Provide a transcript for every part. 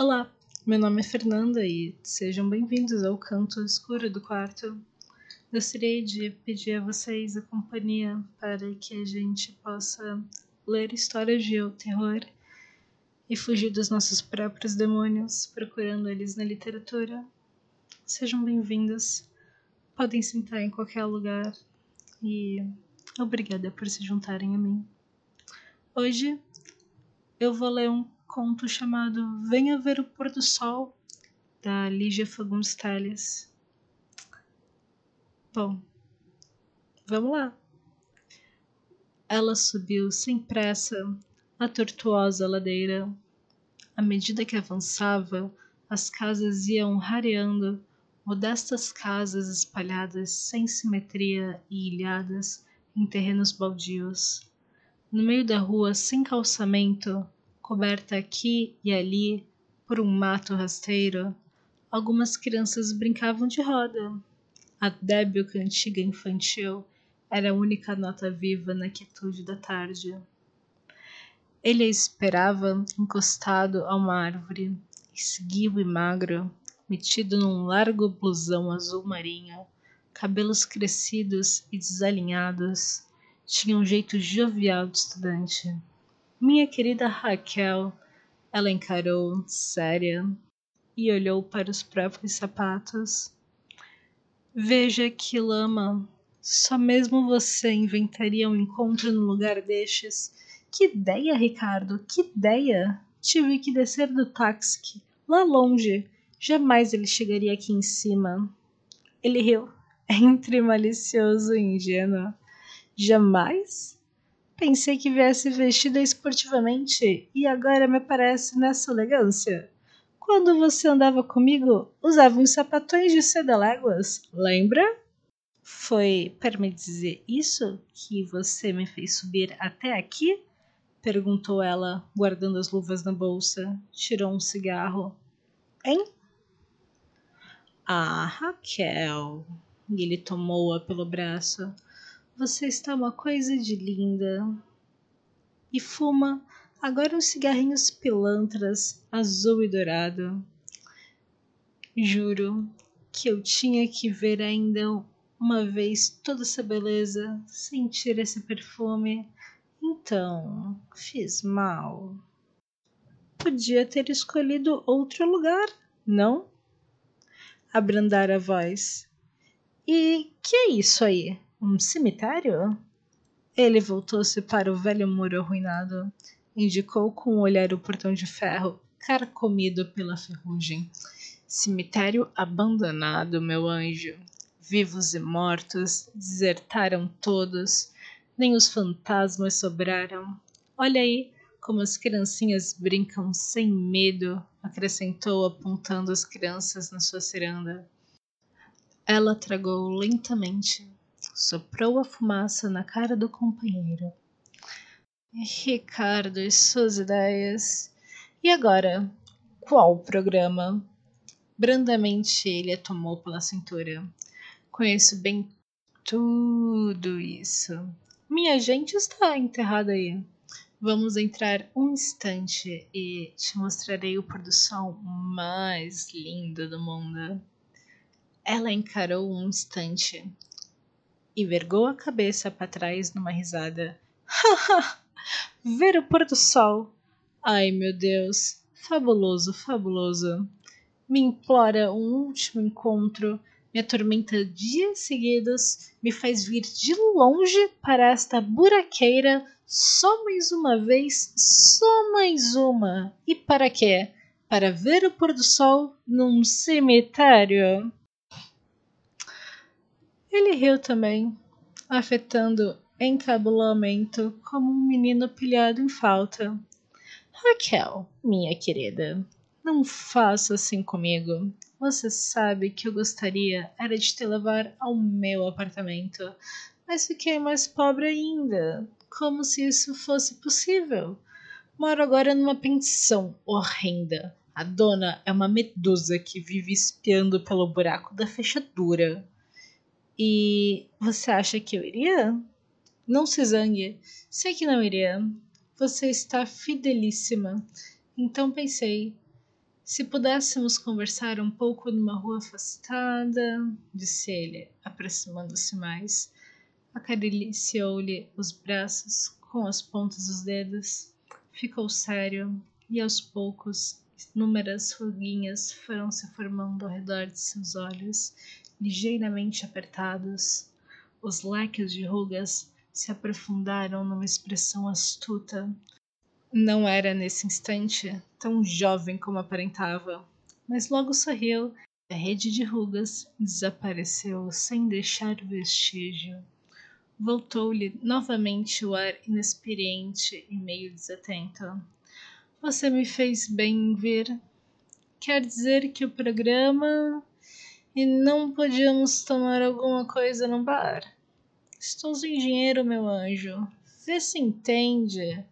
Olá, meu nome é Fernanda e sejam bem-vindos ao canto escuro do quarto. Gostaria de pedir a vocês a companhia para que a gente possa ler histórias de terror e fugir dos nossos próprios demônios, procurando eles na literatura. Sejam bem-vindos. Podem sentar em qualquer lugar e obrigada por se juntarem a mim. Hoje eu vou ler um conto chamado Venha Ver o Pôr do Sol, da Lígia Fagundes Telles. Bom, vamos lá. Ela subiu sem pressa a tortuosa ladeira. À medida que avançava, as casas iam rareando, modestas casas espalhadas sem simetria e ilhadas em terrenos baldios. No meio da rua, sem calçamento, coberta aqui e ali por um mato rasteiro, algumas crianças brincavam de roda. A débil cantiga infantil era a única nota viva na quietude da tarde. Ele a esperava encostado a uma árvore, esguio e magro, metido num largo blusão azul marinho, cabelos crescidos e desalinhados, tinha um jeito jovial de estudante. Minha querida Raquel, ela encarou, séria, e olhou para os próprios sapatos. Veja que lama! Só mesmo você inventaria um encontro no lugar destes. Que ideia, Ricardo! Que ideia! Tive que descer do táxi, lá longe. Jamais ele chegaria aqui em cima. Ele riu, entre malicioso e ingênuo. Jamais? Pensei que viesse vestida esportivamente e agora me aparece nessa elegância. Quando você andava comigo, usava uns sapatões de seda léguas, lembra? Foi para me dizer isso que você me fez subir até aqui? Perguntou ela, guardando as luvas na bolsa. Tirou um cigarro. Hein? Ah, Raquel. E ele tomou-a pelo braço. Você está uma coisa de linda. E fuma agora uns cigarrinhos pilantras, azul e dourado. Juro que eu tinha que ver ainda uma vez toda essa beleza, sentir esse perfume. Então, fiz mal. Podia ter escolhido outro lugar, não? Abrandar a voz. E que é isso aí? Um cemitério? Ele voltou-se para o velho muro arruinado. Indicou com o olhar o portão de ferro, carcomido pela ferrugem. Cemitério abandonado, meu anjo. Vivos e mortos desertaram todos. Nem os fantasmas sobraram. Olha aí como as criancinhas brincam sem medo, acrescentou apontando as crianças na sua ciranda. Ela tragou lentamente soprou a fumaça na cara do companheiro. Ricardo e suas ideias. E agora, qual programa? Brandamente ele a tomou pela cintura. Conheço bem tudo isso. Minha gente está enterrada aí. Vamos entrar um instante e te mostrarei o pôr do sol mais lindo do mundo. Ela encarou um instante, e vergou a cabeça para trás numa risada. Ver o pôr do sol! Ai, meu Deus! Fabuloso, fabuloso! Me implora um último encontro, me atormenta dias seguidos, me faz vir de longe para esta buraqueira só mais uma vez, só mais uma. E para quê? Para ver o pôr do sol num cemitério. Ele riu também, afetando encabulamento como um menino pilhado em falta. Raquel, minha querida, não faça assim comigo. Você sabe que eu gostaria era de te levar ao meu apartamento, mas fiquei mais pobre ainda. Como se isso fosse possível. Moro agora numa pensão horrenda. A dona é uma medusa que vive espiando pelo buraco da fechadura. E você acha que eu iria? Não se zangue. Sei que não iria. Você está fidelíssima. Então pensei, Se pudéssemos conversar um pouco numa rua afastada, disse ele, aproximando-se mais. Acariciou-lhe os braços com as pontas dos dedos. Ficou sério e aos poucos inúmeras ruguinhas foram se formando ao redor de seus olhos, ligeiramente apertados. Os leques de rugas se aprofundaram numa expressão astuta. Não era nesse instante tão jovem como aparentava, mas logo sorriu e a rede de rugas desapareceu sem deixar vestígio. Voltou-lhe novamente o ar inexperiente e meio desatento. Você me fez bem vir. Quer dizer que o programa. E não podíamos tomar alguma coisa no bar? Estou sem dinheiro, meu anjo. Vê se entende.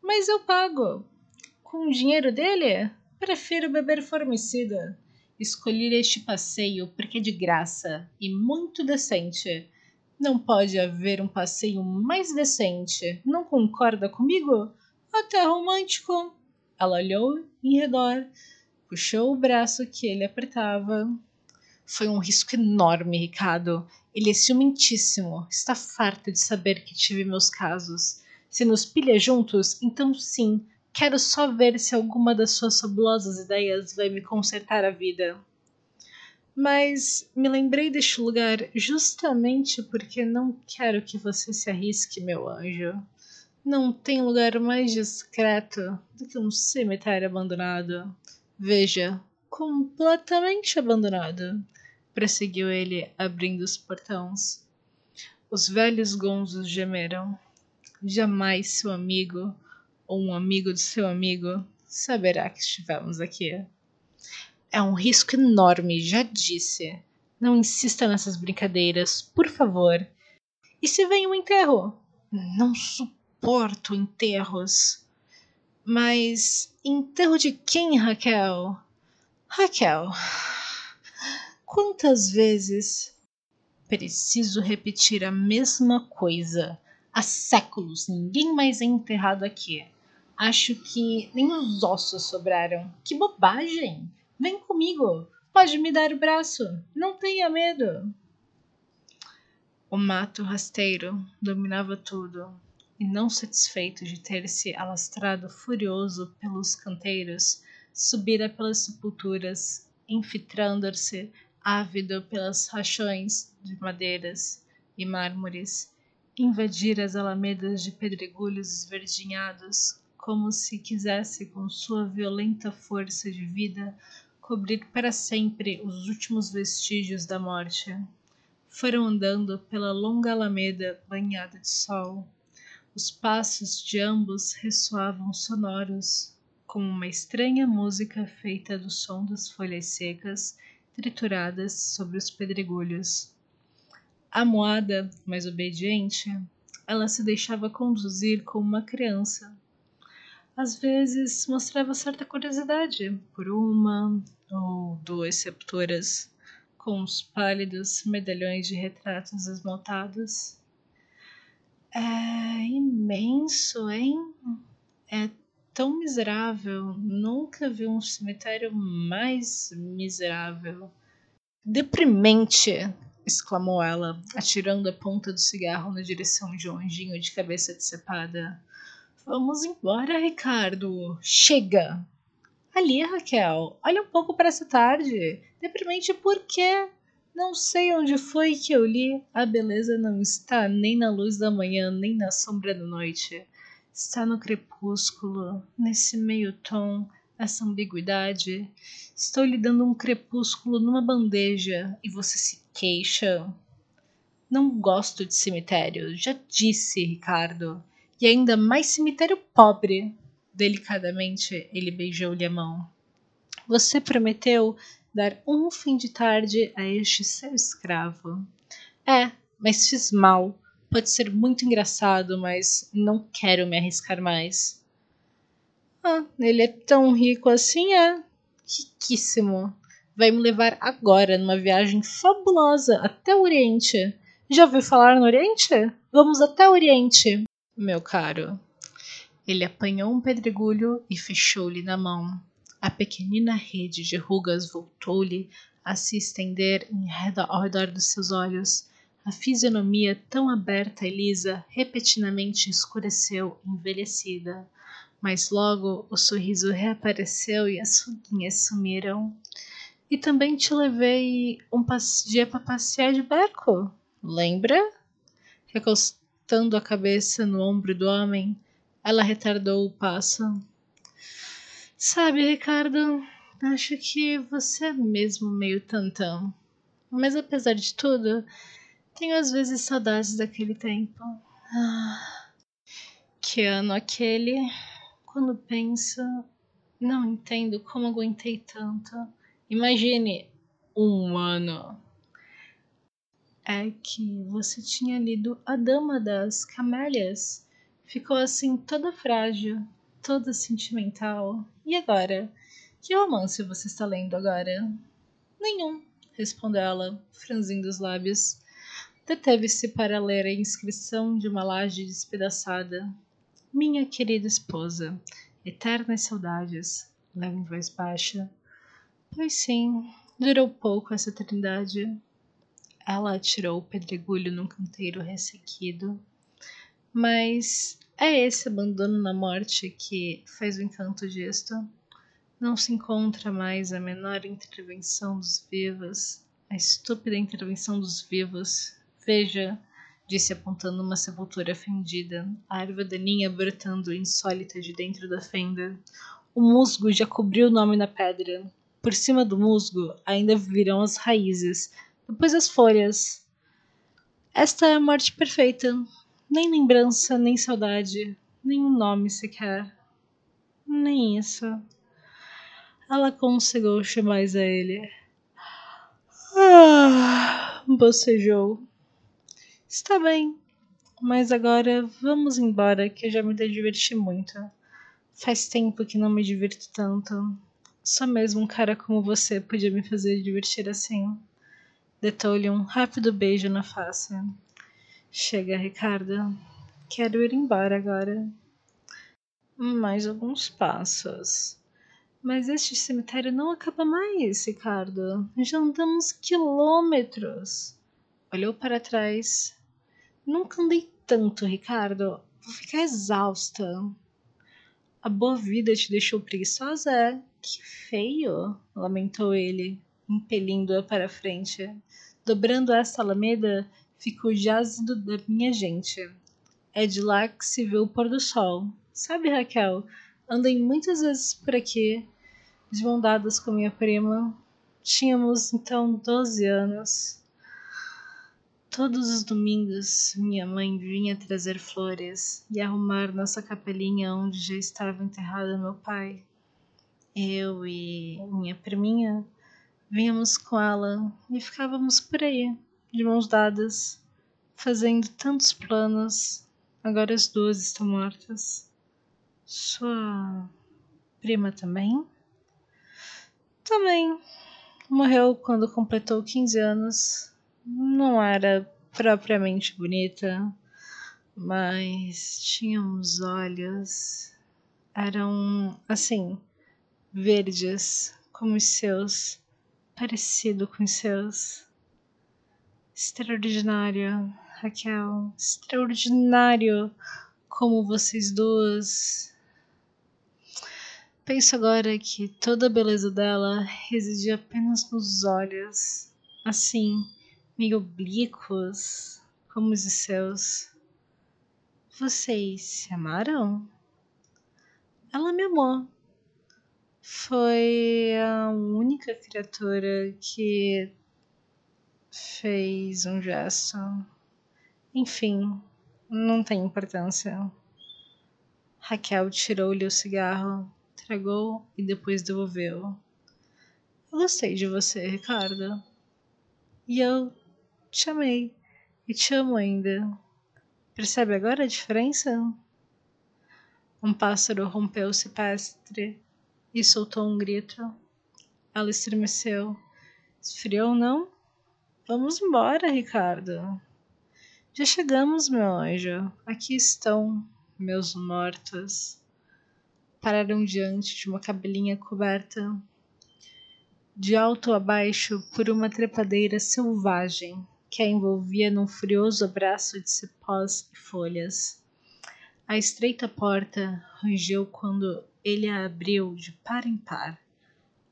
Mas eu pago. Com o dinheiro dele, prefiro beber formicida. Escolhi este passeio porque é de graça e muito decente. Não pode haver um passeio mais decente. Não concorda comigo? Até romântico. Ela olhou em redor, puxou o braço que ele apertava. Foi um risco enorme, Ricardo. Ele é ciumentíssimo. Está farto de saber que tive meus casos. Se nos pilha juntos, então sim, quero só ver se alguma das suas fabulosas ideias vai me consertar a vida. Mas me lembrei deste lugar justamente porque não quero que você se arrisque, meu anjo. Não tem lugar mais discreto do que um cemitério abandonado. Veja, completamente abandonado, prosseguiu ele, abrindo os portões. Os velhos gonzos gemeram. Jamais seu amigo, ou um amigo de seu amigo, saberá que estivemos aqui. É um risco enorme, já disse. Não insista nessas brincadeiras, por favor. E se vem um enterro? Não suporto enterros. Mas enterro de quem, Raquel? Raquel, quantas vezes preciso repetir a mesma coisa? Há séculos ninguém mais é enterrado aqui. Acho que nem os ossos sobraram. Que bobagem! Vem comigo. Pode me dar o braço. Não tenha medo. O mato rasteiro dominava tudo e não satisfeito de ter se alastrado furioso pelos canteiros, subira pelas sepulturas, infiltrando-se ávido pelas rachões de madeiras e mármores, invadir as alamedas de pedregulhos esverdinhados, como se quisesse com sua violenta força de vida cobrir para sempre os últimos vestígios da morte. Foram andando pela longa alameda banhada de sol, os passos de ambos ressoavam sonoros, como uma estranha música feita do som das folhas secas trituradas sobre os pedregulhos. Amuada, mas obediente, ela se deixava conduzir como uma criança. Às vezes mostrava certa curiosidade por uma ou duas sepulturas com os pálidos medalhões de retratos esmaltados é imenso, hein? É tão miserável. Nunca vi um cemitério mais miserável. Deprimente! exclamou ela, atirando a ponta do cigarro na direção de um anjinho de cabeça decepada. Vamos embora, Ricardo. Chega! Ali, Raquel, olha um pouco para essa tarde. Deprimente por quê? Não sei onde foi que eu li. A beleza não está nem na luz da manhã, nem na sombra da noite. Está no crepúsculo, nesse meio tom, essa ambiguidade. Estou lhe dando um crepúsculo numa bandeja e você se queixa. Não gosto de cemitério, já disse, Ricardo. E ainda mais cemitério pobre. Delicadamente, ele beijou-lhe a mão. Você prometeu dar um fim de tarde a este seu escravo. É, mas fiz mal. Pode ser muito engraçado, mas não quero me arriscar mais. Ah, ele é tão rico assim, é? Riquíssimo. Vai me levar agora numa viagem fabulosa até o Oriente. Já ouviu falar no Oriente? Vamos até o Oriente, meu caro. Ele apanhou um pedregulho e fechou-lhe na mão. A pequenina rede de rugas voltou-lhe a se estender em redor, ao redor dos seus olhos. A fisionomia tão aberta e lisa repentinamente escureceu, envelhecida. Mas logo o sorriso reapareceu e as ruguinhas sumiram. E também te levei um dia para passear de barco, lembra? Recostando a cabeça no ombro do homem, ela retardou o passo. Sabe, Ricardo, acho que você é mesmo meio tantão. Mas apesar de tudo, tenho às vezes saudades daquele tempo. Ah, que ano aquele? Quando penso, não entendo como aguentei tanto. Imagine um ano. É que você tinha lido A Dama das Camélias. Ficou assim toda frágil, toda sentimental. E agora? Que romance você está lendo agora? Nenhum, respondeu ela, franzindo os lábios. Deteve-se para ler a inscrição de uma laje despedaçada. Minha querida esposa, eternas saudades, leva em voz baixa. Pois sim, durou pouco essa trindade. Ela atirou o pedregulho num canteiro ressequido. Mas é esse abandono na morte que faz o encanto disto. Não se encontra mais a menor intervenção dos vivos, a estúpida intervenção dos vivos. Veja, disse apontando uma sepultura fendida, a erva daninha brotando insólita de dentro da fenda. O musgo já cobriu o nome na pedra. Por cima do musgo ainda virão as raízes, depois as folhas. Esta é a morte perfeita. Nem lembrança, nem saudade, nem um nome sequer. Nem isso. Ela conseguiu chamar a ele. Ah, bocejou. Está bem, mas agora vamos embora que eu já me diverti muito. Faz tempo que não me divirto tanto. Só mesmo um cara como você podia me fazer divertir assim. Detou-lhe um rápido beijo na face. Chega, Ricardo. Quero ir embora agora. Mais alguns passos. Mas este cemitério não acaba mais, Ricardo. Já andamos quilômetros. Olhou para trás. Nunca andei tanto, Ricardo. Vou ficar exausta. A boa vida te deixou preguiçosa? Que feio, lamentou ele, impelindo-a para frente. Dobrando esta alameda, fica o jazido da minha gente. É de lá que se vê o pôr do sol. Sabe, Raquel, andei muitas vezes por aqui, de mão dadas com minha prima. Tínhamos então doze anos. Todos os domingos, minha mãe vinha trazer flores e arrumar nossa capelinha onde já estava enterrado meu pai. Eu e minha priminha vínhamos com ela e ficávamos por aí, de mãos dadas, fazendo tantos planos. Agora as duas estão mortas. Sua prima também? Também. Morreu quando completou 15 anos não era propriamente bonita, mas tinha uns olhos, eram assim, verdes como os seus, parecido com os seus. Extraordinário, Raquel, extraordinário como vocês duas. Penso agora que toda a beleza dela residia apenas nos olhos, assim, meio oblíquos, como os seus. Vocês se amaram? Ela me amou. Foi a única criatura que fez um gesto. Enfim, não tem importância. Raquel tirou-lhe o cigarro, tragou e depois devolveu. Eu gostei de você, Ricardo. E eu te amei e te amo ainda. Percebe agora a diferença? Um pássaro rompeu o cipestre e soltou um grito. Ela estremeceu. Esfriou, não? Vamos embora, Ricardo. Já chegamos, meu anjo. Aqui estão meus mortos. pararam diante de uma cabelinha coberta de alto a baixo por uma trepadeira selvagem que a envolvia num furioso abraço de cipós e folhas. A estreita porta rangeu quando ele a abriu de par em par.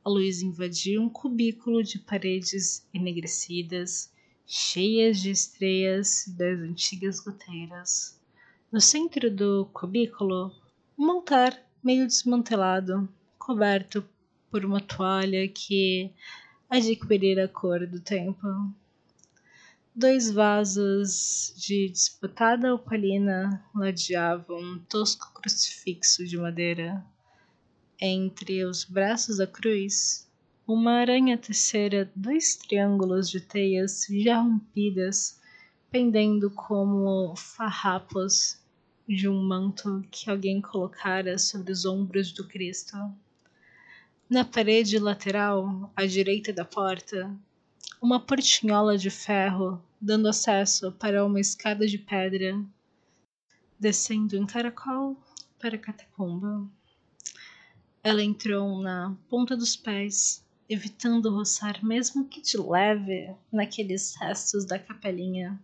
A luz invadiu um cubículo de paredes enegrecidas, cheias de estreias das antigas goteiras. No centro do cubículo, um altar meio desmantelado, coberto por uma toalha que adquirira a cor do tempo. Dois vasos de disputada opalina ladeavam um tosco crucifixo de madeira. Entre os braços da cruz, uma aranha tecera dois triângulos de teias já rompidas, pendendo como farrapos de um manto que alguém colocara sobre os ombros do Cristo. Na parede lateral, à direita da porta, uma portinhola de ferro dando acesso para uma escada de pedra, descendo em caracol para a catacumba. Ela entrou na ponta dos pés, evitando roçar mesmo que de leve naqueles restos da capelinha.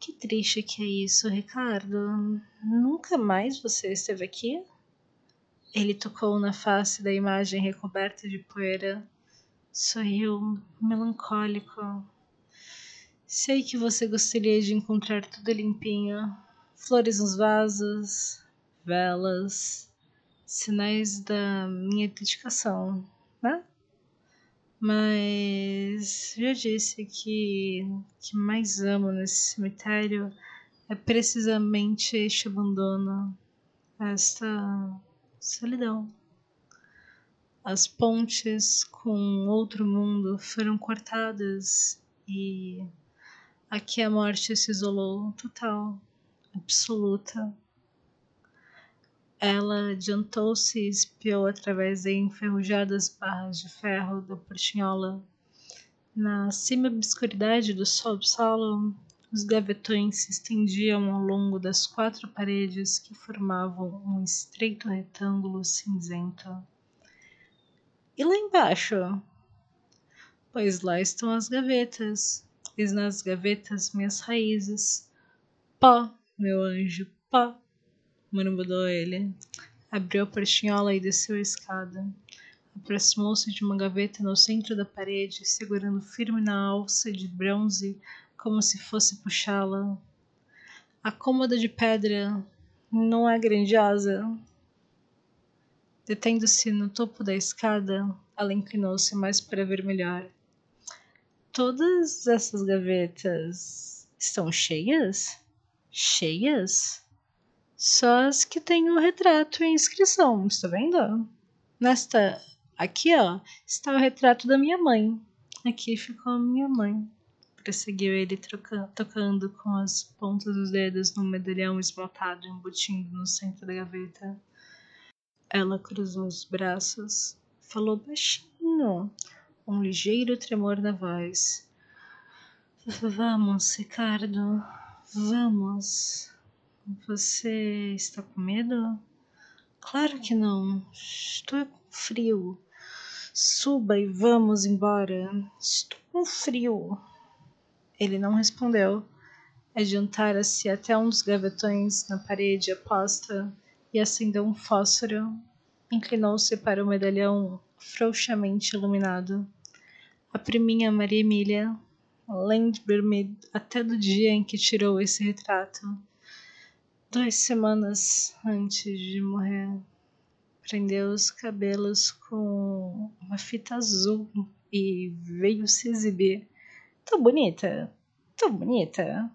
Que triste que é isso, Ricardo. Nunca mais você esteve aqui? Ele tocou na face da imagem recoberta de poeira. Sorriu, melancólico. Sei que você gostaria de encontrar tudo limpinho. Flores nos vasos, velas, sinais da minha dedicação, né? Mas já disse que o que mais amo nesse cemitério é precisamente este abandono, esta solidão. As pontes com outro mundo foram cortadas e aqui a morte se isolou total, absoluta. Ela adiantou-se e espiou através de enferrujadas barras de ferro da portinhola. Na cima obscuridade do subsolo, os gavetões se estendiam ao longo das quatro paredes que formavam um estreito retângulo cinzento. E lá embaixo? Pois lá estão as gavetas, e nas gavetas minhas raízes. Pó, meu anjo, pó, murmurou ele. Abriu a portinhola e desceu a escada. Aproximou-se de uma gaveta no centro da parede, segurando firme na alça de bronze como se fosse puxá-la. A cômoda de pedra não é grandiosa. Detendo-se no topo da escada, ela inclinou-se mais para ver melhor. Todas essas gavetas estão cheias? Cheias? Só as que têm o retrato e inscrição, está vendo? Nesta aqui, ó, está o retrato da minha mãe. Aqui ficou a minha mãe perseguiu ele troca, tocando com as pontas dos dedos no medalhão esmaltado embutindo no centro da gaveta. Ela cruzou os braços, falou baixinho, um ligeiro tremor na voz. Vamos, Ricardo, vamos. Você está com medo? Claro que não. Estou com frio. Suba e vamos embora. Estou com frio. Ele não respondeu. Adiantara-se até um dos gavetões na parede aposta e acendeu um fósforo. Inclinou-se para o medalhão frouxamente iluminado. A priminha Maria Emília, lembre-me até do dia em que tirou esse retrato. Duas semanas antes de morrer. Prendeu os cabelos com uma fita azul e veio se exibir Tão bonita, tão bonita.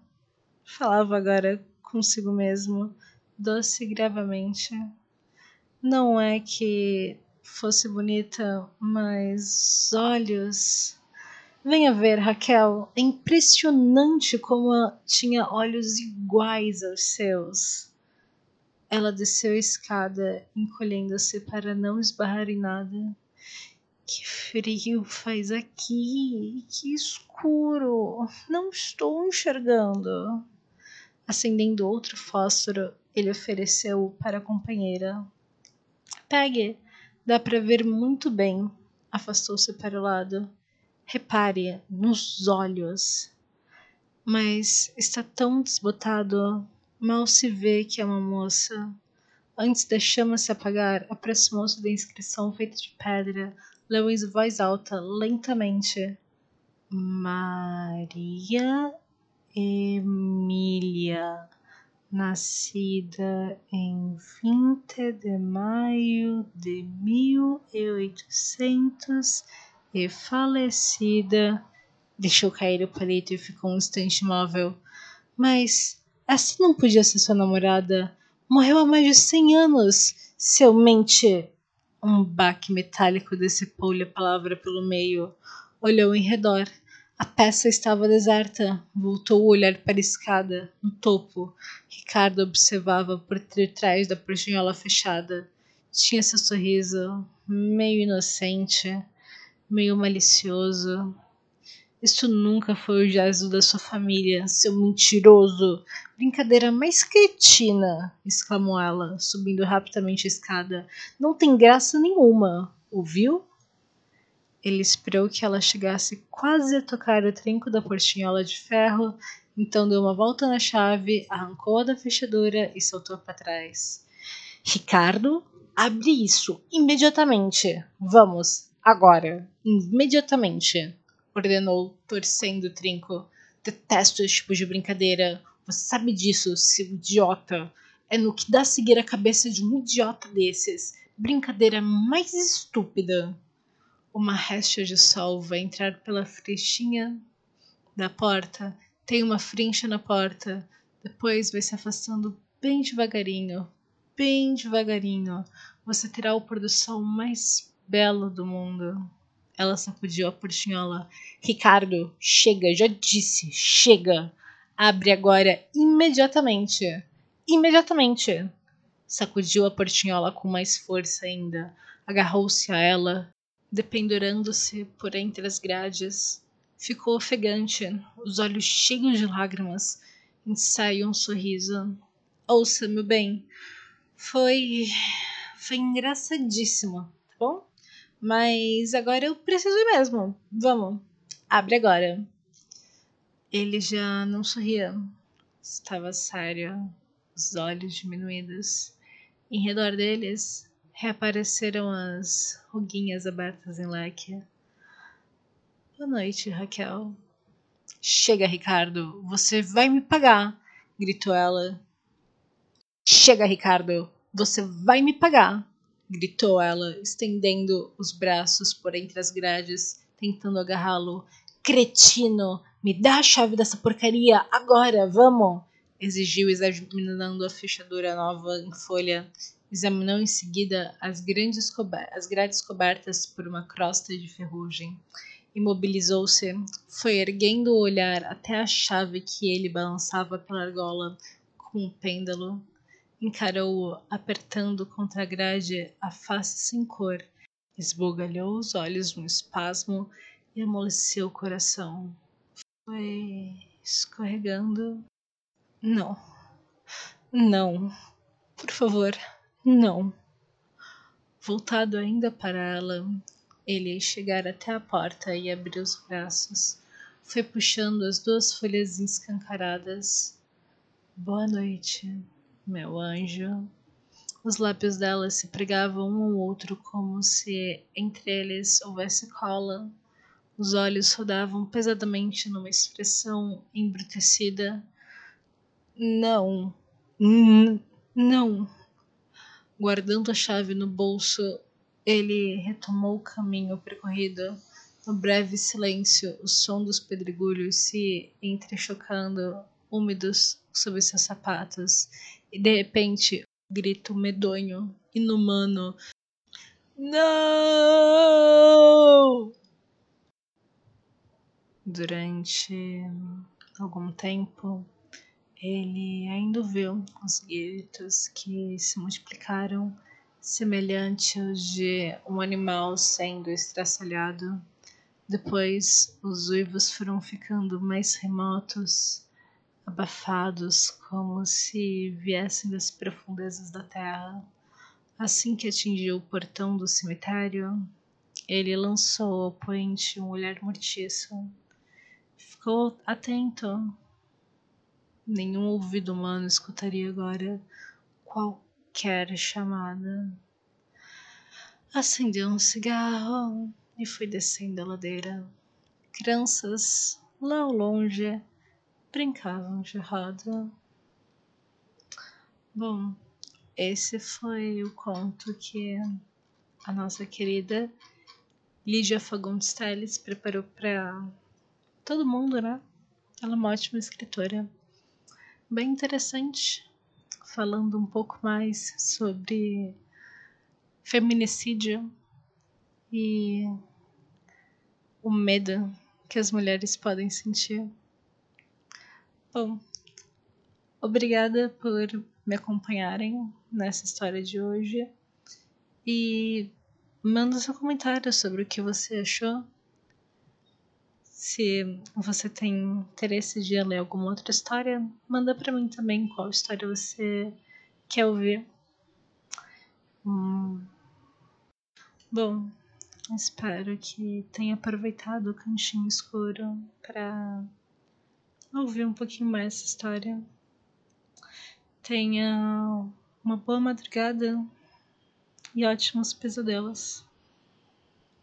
Falava agora consigo mesmo, doce gravemente. Não é que fosse bonita, mas olhos. Venha ver, Raquel, é impressionante como tinha olhos iguais aos seus. Ela desceu a escada, encolhendo-se para não esbarrar em nada. Que frio faz aqui, que escuro, não estou enxergando. Acendendo outro fósforo, ele ofereceu para a companheira. Pegue. Dá para ver muito bem. Afastou-se para o lado. Repare nos olhos. Mas está tão desbotado, mal se vê que é uma moça. Antes da chama se apagar, aproximou-se da inscrição feita de pedra, leu em voz alta, lentamente: Maria Emília, nascida em 20 de maio de 1800 e falecida. Deixou cair o palito e ficou um instante imóvel. Mas essa não podia ser sua namorada. Morreu há mais de cem anos. Seu mente. Um baque metálico decepou-lhe a palavra pelo meio. Olhou em redor. A peça estava deserta. Voltou o olhar para a escada, no topo. Ricardo observava por detrás da portinhola fechada. Tinha seu sorriso, meio inocente, meio malicioso. Isso nunca foi o gesto da sua família, seu mentiroso. Brincadeira mais cretina, exclamou ela, subindo rapidamente a escada. Não tem graça nenhuma, ouviu? Ele esperou que ela chegasse quase a tocar o trinco da portinhola de ferro, então deu uma volta na chave, arrancou-a da fechadura e saltou para trás. Ricardo, abre isso imediatamente. Vamos, agora, imediatamente ordenou, torcendo o trinco. Detesto esse tipo de brincadeira. Você sabe disso, seu idiota. É no que dá seguir a cabeça de um idiota desses. Brincadeira mais estúpida. Uma réstia de sol vai entrar pela frechinha da porta. Tem uma frincha na porta. Depois vai se afastando bem devagarinho. Bem devagarinho. Você terá o pôr do sol mais belo do mundo. Ela sacudiu a portinhola. Ricardo, chega, já disse, chega. Abre agora, imediatamente. Imediatamente. Sacudiu a portinhola com mais força ainda. Agarrou-se a ela, dependurando-se por entre as grades. Ficou ofegante, os olhos cheios de lágrimas. Ensaiou um sorriso. Ouça, meu bem, foi. foi engraçadíssimo, tá bom? Mas agora eu preciso ir mesmo. Vamos, abre agora. Ele já não sorria. Estava sério, os olhos diminuídos. Em redor deles reapareceram as ruguinhas abertas em leque. Boa noite, Raquel. Chega, Ricardo, você vai me pagar, gritou ela. Chega, Ricardo, você vai me pagar gritou ela, estendendo os braços por entre as grades, tentando agarrá-lo. Cretino, me dá a chave dessa porcaria agora, vamos! Exigiu, examinando a fechadura nova em folha. Examinou em seguida as, grandes as grades cobertas por uma crosta de ferrugem. Imobilizou-se, foi erguendo o olhar até a chave que ele balançava pela argola com um pêndulo encarou-o apertando contra a grade a face sem cor, esbugalhou os olhos num espasmo e amoleceu o coração. Foi escorregando. Não. Não. Por favor, não. Voltado ainda para ela, ele chegar até a porta e abriu os braços. Foi puxando as duas folhas escancaradas. Boa noite meu anjo. Os lábios dela se pregavam um ao outro como se entre eles houvesse cola. Os olhos rodavam pesadamente numa expressão embrutecida. Não, não. Guardando a chave no bolso, ele retomou o caminho percorrido. No breve silêncio, o som dos pedregulhos se entrechocando, úmidos, sob seus sapatos, e de repente, grito medonho, inumano. Não! Durante algum tempo, ele ainda ouviu os gritos que se multiplicaram, semelhantes aos de um animal sendo estraçalhado. Depois, os uivos foram ficando mais remotos abafados como se viessem das profundezas da terra. Assim que atingiu o portão do cemitério, ele lançou ao poente um olhar mortiço. Ficou atento. Nenhum ouvido humano escutaria agora qualquer chamada. Acendeu um cigarro e foi descendo a ladeira. Crianças lá ao longe brincavam de roda. Bom, esse foi o conto que a nossa querida Lídia Fagundes Telles preparou para todo mundo, né? Ela é uma ótima escritora. Bem interessante, falando um pouco mais sobre feminicídio e o medo que as mulheres podem sentir. Bom, obrigada por me acompanharem nessa história de hoje e manda seu comentário sobre o que você achou. Se você tem interesse de ler alguma outra história, manda para mim também qual história você quer ouvir. Hum. Bom, espero que tenha aproveitado o cantinho escuro para ouvir um pouquinho mais essa história. Tenha uma boa madrugada e ótimos pesadelos.